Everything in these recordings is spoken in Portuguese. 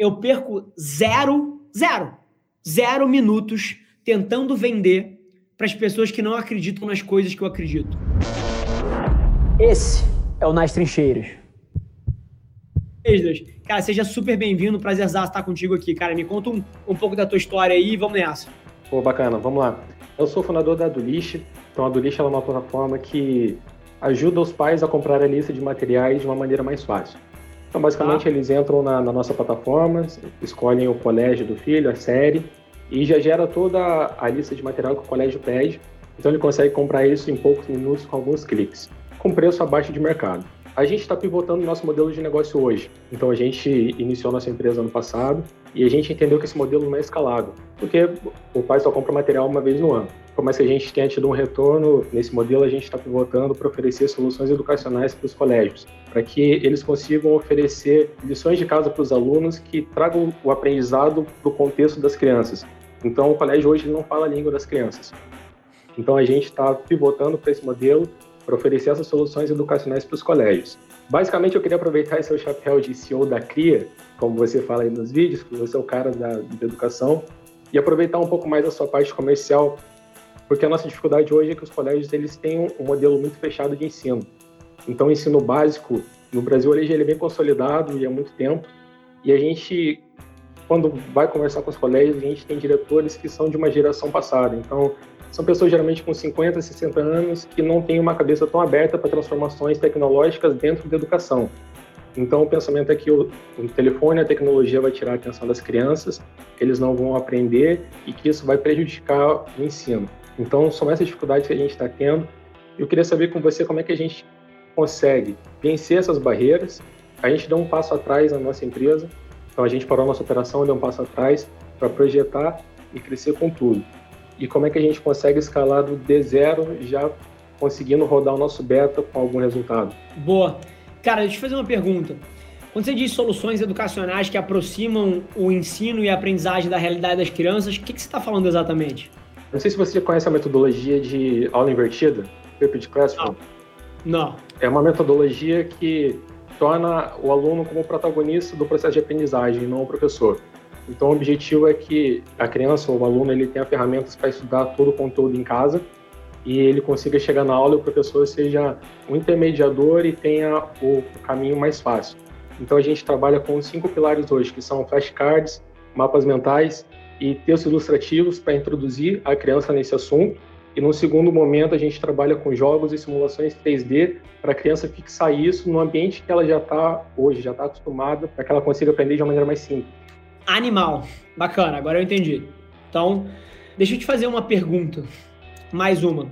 eu perco zero, zero, zero minutos tentando vender para as pessoas que não acreditam nas coisas que eu acredito. Esse é o Nas Trincheiras. Cara, seja super bem-vindo, prazerzaço estar contigo aqui. Cara, me conta um, um pouco da tua história aí e vamos nessa. Pô, bacana, vamos lá. Eu sou fundador da Adulish, então a Adulish é uma plataforma que ajuda os pais a comprar a lista de materiais de uma maneira mais fácil. Então, basicamente, ah. eles entram na, na, nossa plataforma, escolhem o colégio do filho, a série, e já gera toda a lista de material que o colégio pede. Então, ele consegue comprar isso em poucos minutos com alguns cliques, com preço abaixo de mercado. A gente está pivotando nosso modelo de negócio hoje. Então, a gente iniciou nossa empresa ano passado e a gente entendeu que esse modelo não é escalável, porque o pai só compra material uma vez no ano por mais que a gente tenha tido um retorno nesse modelo, a gente está pivotando para oferecer soluções educacionais para os colégios, para que eles consigam oferecer lições de casa para os alunos que tragam o aprendizado para o contexto das crianças. Então, o colégio hoje não fala a língua das crianças. Então, a gente está pivotando para esse modelo para oferecer essas soluções educacionais para os colégios. Basicamente, eu queria aproveitar esse chapéu de CEO da CRIA, como você fala aí nos vídeos, que você é o cara da, da educação, e aproveitar um pouco mais a sua parte comercial porque a nossa dificuldade hoje é que os colégios eles têm um modelo muito fechado de ensino. Então, o ensino básico no Brasil ele é bem consolidado e há muito tempo. E a gente, quando vai conversar com os colégios, a gente tem diretores que são de uma geração passada. Então, são pessoas geralmente com 50, 60 anos que não têm uma cabeça tão aberta para transformações tecnológicas dentro da educação. Então, o pensamento é que o, o, telefone, a tecnologia vai tirar a atenção das crianças, eles não vão aprender e que isso vai prejudicar o ensino. Então, são essas dificuldades que a gente está tendo. Eu queria saber com você como é que a gente consegue vencer essas barreiras. A gente deu um passo atrás na nossa empresa, então a gente parou a nossa operação, deu um passo atrás para projetar e crescer com tudo. E como é que a gente consegue escalar do D0 já conseguindo rodar o nosso beta com algum resultado? Boa. Cara, deixa eu fazer uma pergunta. Quando você diz soluções educacionais que aproximam o ensino e a aprendizagem da realidade das crianças, o que, que você está falando exatamente? Não sei se você conhece a metodologia de aula invertida, Flipped Classroom. Não. Não. É uma metodologia que torna o aluno como protagonista do processo de aprendizagem, não o professor. Então, o objetivo é que a criança ou o aluno ele tenha ferramentas para estudar todo o conteúdo em casa e ele consiga chegar na aula e o professor seja um intermediador e tenha o caminho mais fácil. Então, a gente trabalha com cinco pilares hoje, que são flashcards, mapas mentais, e textos ilustrativos para introduzir a criança nesse assunto. E no segundo momento, a gente trabalha com jogos e simulações 3D para a criança fixar isso no ambiente que ela já está hoje, já está acostumada, para que ela consiga aprender de uma maneira mais simples. Animal. Bacana, agora eu entendi. Então, deixa eu te fazer uma pergunta. Mais uma.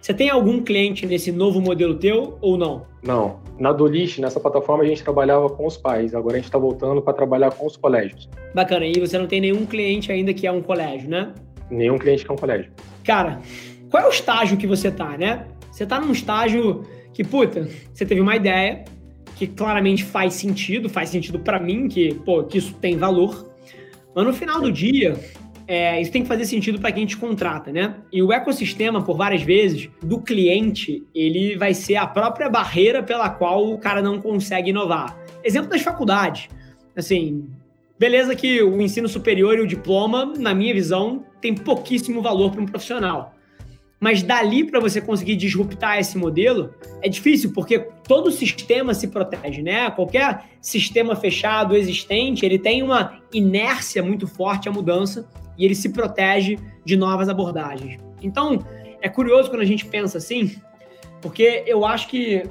Você tem algum cliente nesse novo modelo teu ou não? Não. Na Dolish, nessa plataforma, a gente trabalhava com os pais. Agora a gente está voltando para trabalhar com os colégios. Bacana. E você não tem nenhum cliente ainda que é um colégio, né? Nenhum cliente que é um colégio. Cara, qual é o estágio que você tá, né? Você tá num estágio que, puta, você teve uma ideia que claramente faz sentido, faz sentido para mim, que, pô, que isso tem valor. Mas no final do dia, é, isso tem que fazer sentido para quem te contrata, né? E o ecossistema, por várias vezes, do cliente, ele vai ser a própria barreira pela qual o cara não consegue inovar. Exemplo das faculdades. Assim, beleza que o ensino superior e o diploma, na minha visão, tem pouquíssimo valor para um profissional. Mas dali para você conseguir disruptar esse modelo é difícil, porque todo sistema se protege, né? Qualquer sistema fechado existente, ele tem uma inércia muito forte à mudança e ele se protege de novas abordagens. Então, é curioso quando a gente pensa assim, porque eu acho que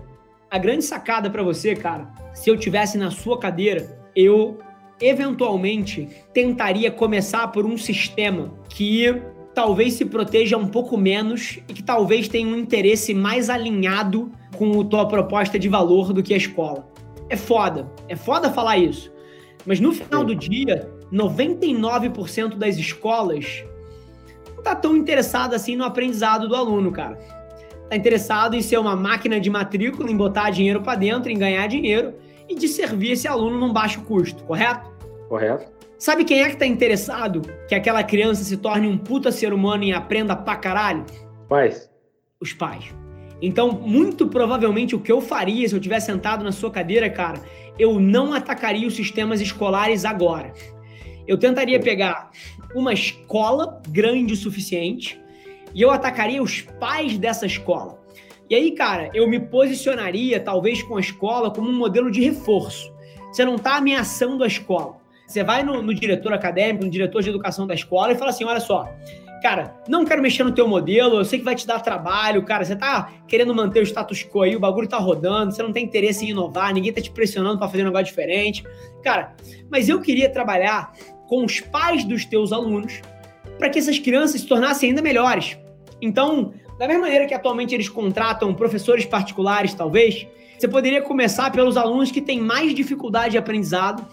a grande sacada para você, cara, se eu tivesse na sua cadeira, eu eventualmente tentaria começar por um sistema que talvez se proteja um pouco menos e que talvez tenha um interesse mais alinhado com a tua proposta de valor do que a escola. É foda, é foda falar isso. Mas no final do dia, 99% das escolas não tá tão interessado assim no aprendizado do aluno, cara. Tá interessado em ser uma máquina de matrícula, em botar dinheiro para dentro, em ganhar dinheiro e de servir esse aluno num baixo custo, correto? Correto. Sabe quem é que tá interessado que aquela criança se torne um puta ser humano e aprenda pra caralho? Pais. Os pais. Então, muito provavelmente o que eu faria se eu tivesse sentado na sua cadeira, cara, eu não atacaria os sistemas escolares agora. Eu tentaria pegar uma escola grande o suficiente e eu atacaria os pais dessa escola. E aí, cara, eu me posicionaria talvez com a escola como um modelo de reforço. Você não está ameaçando a escola. Você vai no, no, diretor acadêmico, no diretor de educação da escola e fala assim: olha só, cara, não quero mexer no teu modelo, eu sei que vai te dar trabalho, cara, você tá querendo manter o status quo aí, o bagulho tá rodando, você não tem interesse em inovar, ninguém tá te pressionando para fazer um negócio diferente. Cara, mas eu queria trabalhar com os pais dos teus alunos para que essas crianças se tornassem ainda melhores. Então, da mesma maneira que atualmente eles contratam professores particulares, talvez, você poderia começar pelos alunos que têm mais dificuldade de aprendizado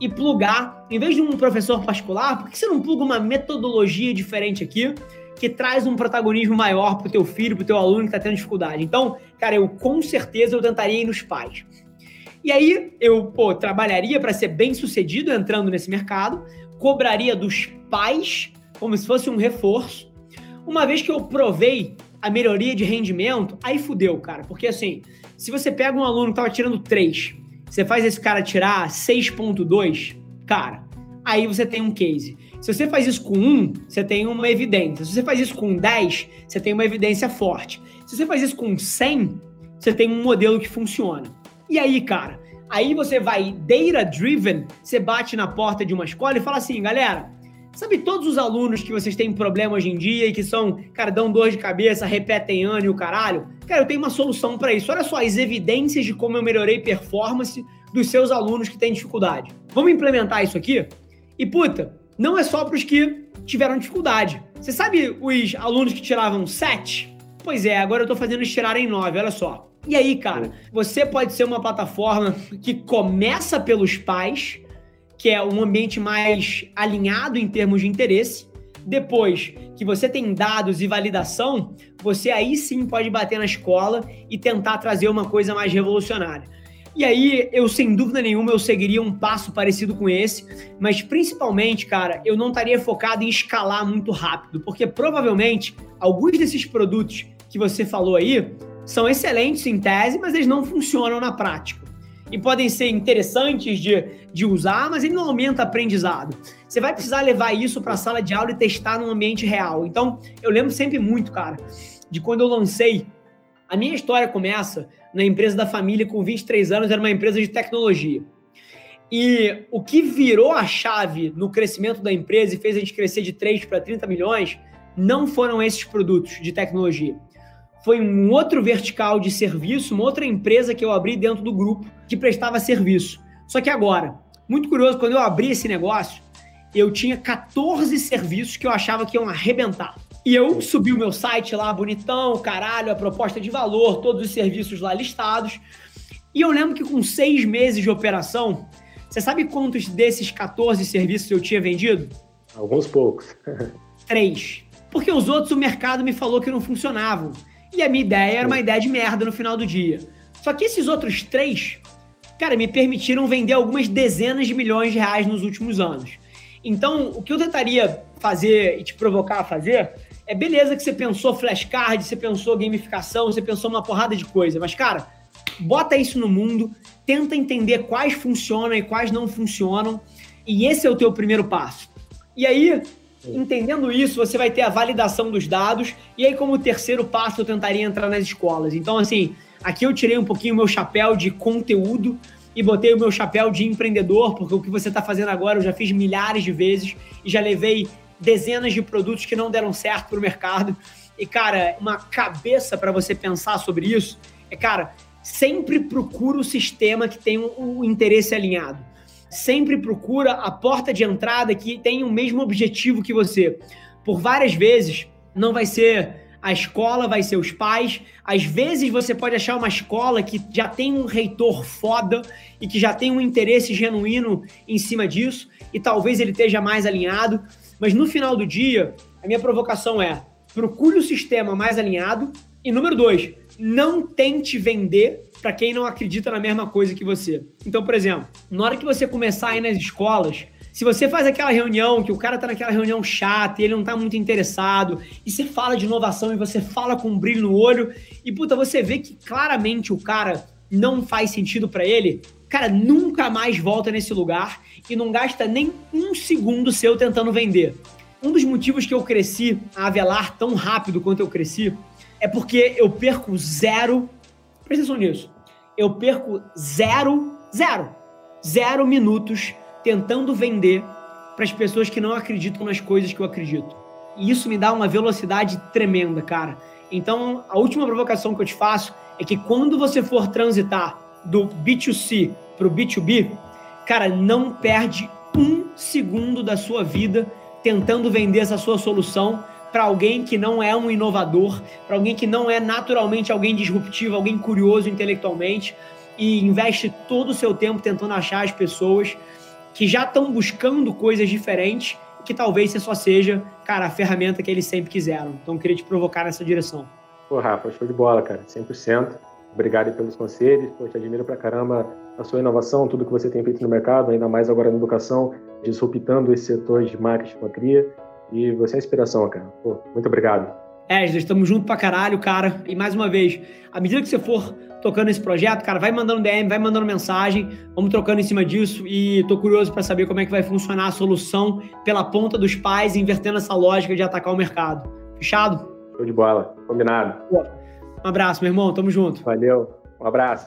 e plugar, em vez de um professor particular, por que você não pluga uma metodologia diferente aqui que traz um protagonismo maior para o teu filho, para o teu aluno que está tendo dificuldade? Então, cara, eu com certeza eu tentaria ir nos pais. E aí eu pô, trabalharia para ser bem sucedido entrando nesse mercado, cobraria dos pais como se fosse um reforço. Uma vez que eu provei a melhoria de rendimento, aí fudeu, cara. Porque assim, se você pega um aluno que estava tirando 3, você faz esse cara tirar 6.2, cara, aí você tem um case. Se você faz isso com 1, você tem uma evidência. Se você faz isso com 10, você tem uma evidência forte. Se você faz isso com 100, você tem um modelo que funciona. E aí, cara, aí você vai data driven, você bate na porta de uma escola e fala assim, galera, sabe todos os alunos que vocês têm problema hoje em dia e que são, cara, dão dor de cabeça, repetem ano e o caralho? Cara, eu tenho uma solução para isso. Olha só as evidências de como eu melhorei performance dos seus alunos que têm dificuldade. Vamos implementar isso aqui? E puta, não é só para os que tiveram dificuldade. Você sabe os alunos que tiravam 7? Pois é, agora eu estou fazendo eles tirarem 9, olha só. E aí, cara, você pode ser uma plataforma que começa pelos pais, que é um ambiente mais alinhado em termos de interesse. Depois que você tem dados e validação, você aí sim pode bater na escola e tentar trazer uma coisa mais revolucionária. E aí, eu sem dúvida nenhuma, eu seguiria um passo parecido com esse, mas principalmente, cara, eu não estaria focado em escalar muito rápido, porque provavelmente alguns desses produtos que você falou aí são excelentes em tese, mas eles não funcionam na prática. E podem ser interessantes de, de usar, mas ele não aumenta aprendizado. Você vai precisar levar isso para a sala de aula e testar no ambiente real. Então, eu lembro sempre muito, cara, de quando eu lancei. A minha história começa na empresa da família com 23 anos, era uma empresa de tecnologia. E o que virou a chave no crescimento da empresa e fez a gente crescer de 3 para 30 milhões não foram esses produtos de tecnologia foi um outro vertical de serviço, uma outra empresa que eu abri dentro do grupo que prestava serviço. Só que agora, muito curioso, quando eu abri esse negócio, eu tinha 14 serviços que eu achava que iam arrebentar. E eu subi o meu site lá, bonitão, caralho, a proposta de valor, todos os serviços lá listados. E eu lembro que com seis meses de operação, você sabe quantos desses 14 serviços eu tinha vendido? Alguns poucos. Três. Porque os outros o mercado me falou que não funcionavam. E a minha ideia era uma ideia de merda no final do dia. Só que esses outros três, cara, me permitiram vender algumas dezenas de milhões de reais nos últimos anos. Então, o que eu tentaria fazer e te provocar a fazer é beleza que você pensou flashcard, você pensou gamificação, você pensou uma porrada de coisa, mas, cara, bota isso no mundo, tenta entender quais funcionam e quais não funcionam, e esse é o teu primeiro passo. E aí, Entendendo isso, você vai ter a validação dos dados, e aí, como terceiro passo, eu tentaria entrar nas escolas. Então, assim, aqui eu tirei um pouquinho o meu chapéu de conteúdo e botei o meu chapéu de empreendedor, porque o que você está fazendo agora eu já fiz milhares de vezes e já levei dezenas de produtos que não deram certo para o mercado. E, cara, uma cabeça para você pensar sobre isso é, cara, sempre procura o sistema que tem o um, interesse alinhado sempre procura a porta de entrada que tem o mesmo objetivo que você. Por várias vezes, não vai ser a escola, vai ser os pais. Às vezes você pode achar uma escola que já tem um reitor foda e que já tem um interesse genuíno em cima disso, e talvez ele esteja mais alinhado. Mas no final do dia, a minha provocação é: procure o sistema mais alinhado. E número dois, não tente vender para quem não acredita na mesma coisa que você. Então, por exemplo, na hora que você começar a ir nas escolas, se você faz aquela reunião, que o cara tá naquela reunião chata e ele não tá muito interessado, e você fala de inovação e você fala com um brilho no olho, e puta, você vê que claramente o cara não faz sentido para ele, cara, nunca mais volta nesse lugar e não gasta nem um segundo seu tentando vender. Um dos motivos que eu cresci a Avelar tão rápido quanto eu cresci é porque eu perco zero. Presta atenção nisso. Eu perco zero, zero, zero minutos tentando vender para as pessoas que não acreditam nas coisas que eu acredito. E isso me dá uma velocidade tremenda, cara. Então, a última provocação que eu te faço é que quando você for transitar do B2C para o B2B, cara, não perde um segundo da sua vida tentando vender essa sua solução para alguém que não é um inovador, para alguém que não é naturalmente alguém disruptivo, alguém curioso intelectualmente e investe todo o seu tempo tentando achar as pessoas que já estão buscando coisas diferentes, que talvez você só seja, cara, a ferramenta que eles sempre quiseram. Então, queria te provocar nessa direção. Pô, Rafa, show de bola, cara, 100%. Obrigado pelos conselhos, pô, te admiro pra caramba a sua inovação, tudo que você tem feito no mercado, ainda mais agora na educação, disruptando esse setor de marketing com a cria. E você é inspiração, cara. Pô, muito obrigado. É, estamos junto pra caralho, cara. E mais uma vez, à medida que você for tocando esse projeto, cara, vai mandando DM, vai mandando mensagem, vamos trocando em cima disso e tô curioso para saber como é que vai funcionar a solução pela ponta dos pais, invertendo essa lógica de atacar o mercado. Fechado? Show de bola, combinado. Pô, um abraço, meu irmão, tamo junto. Valeu, um abraço.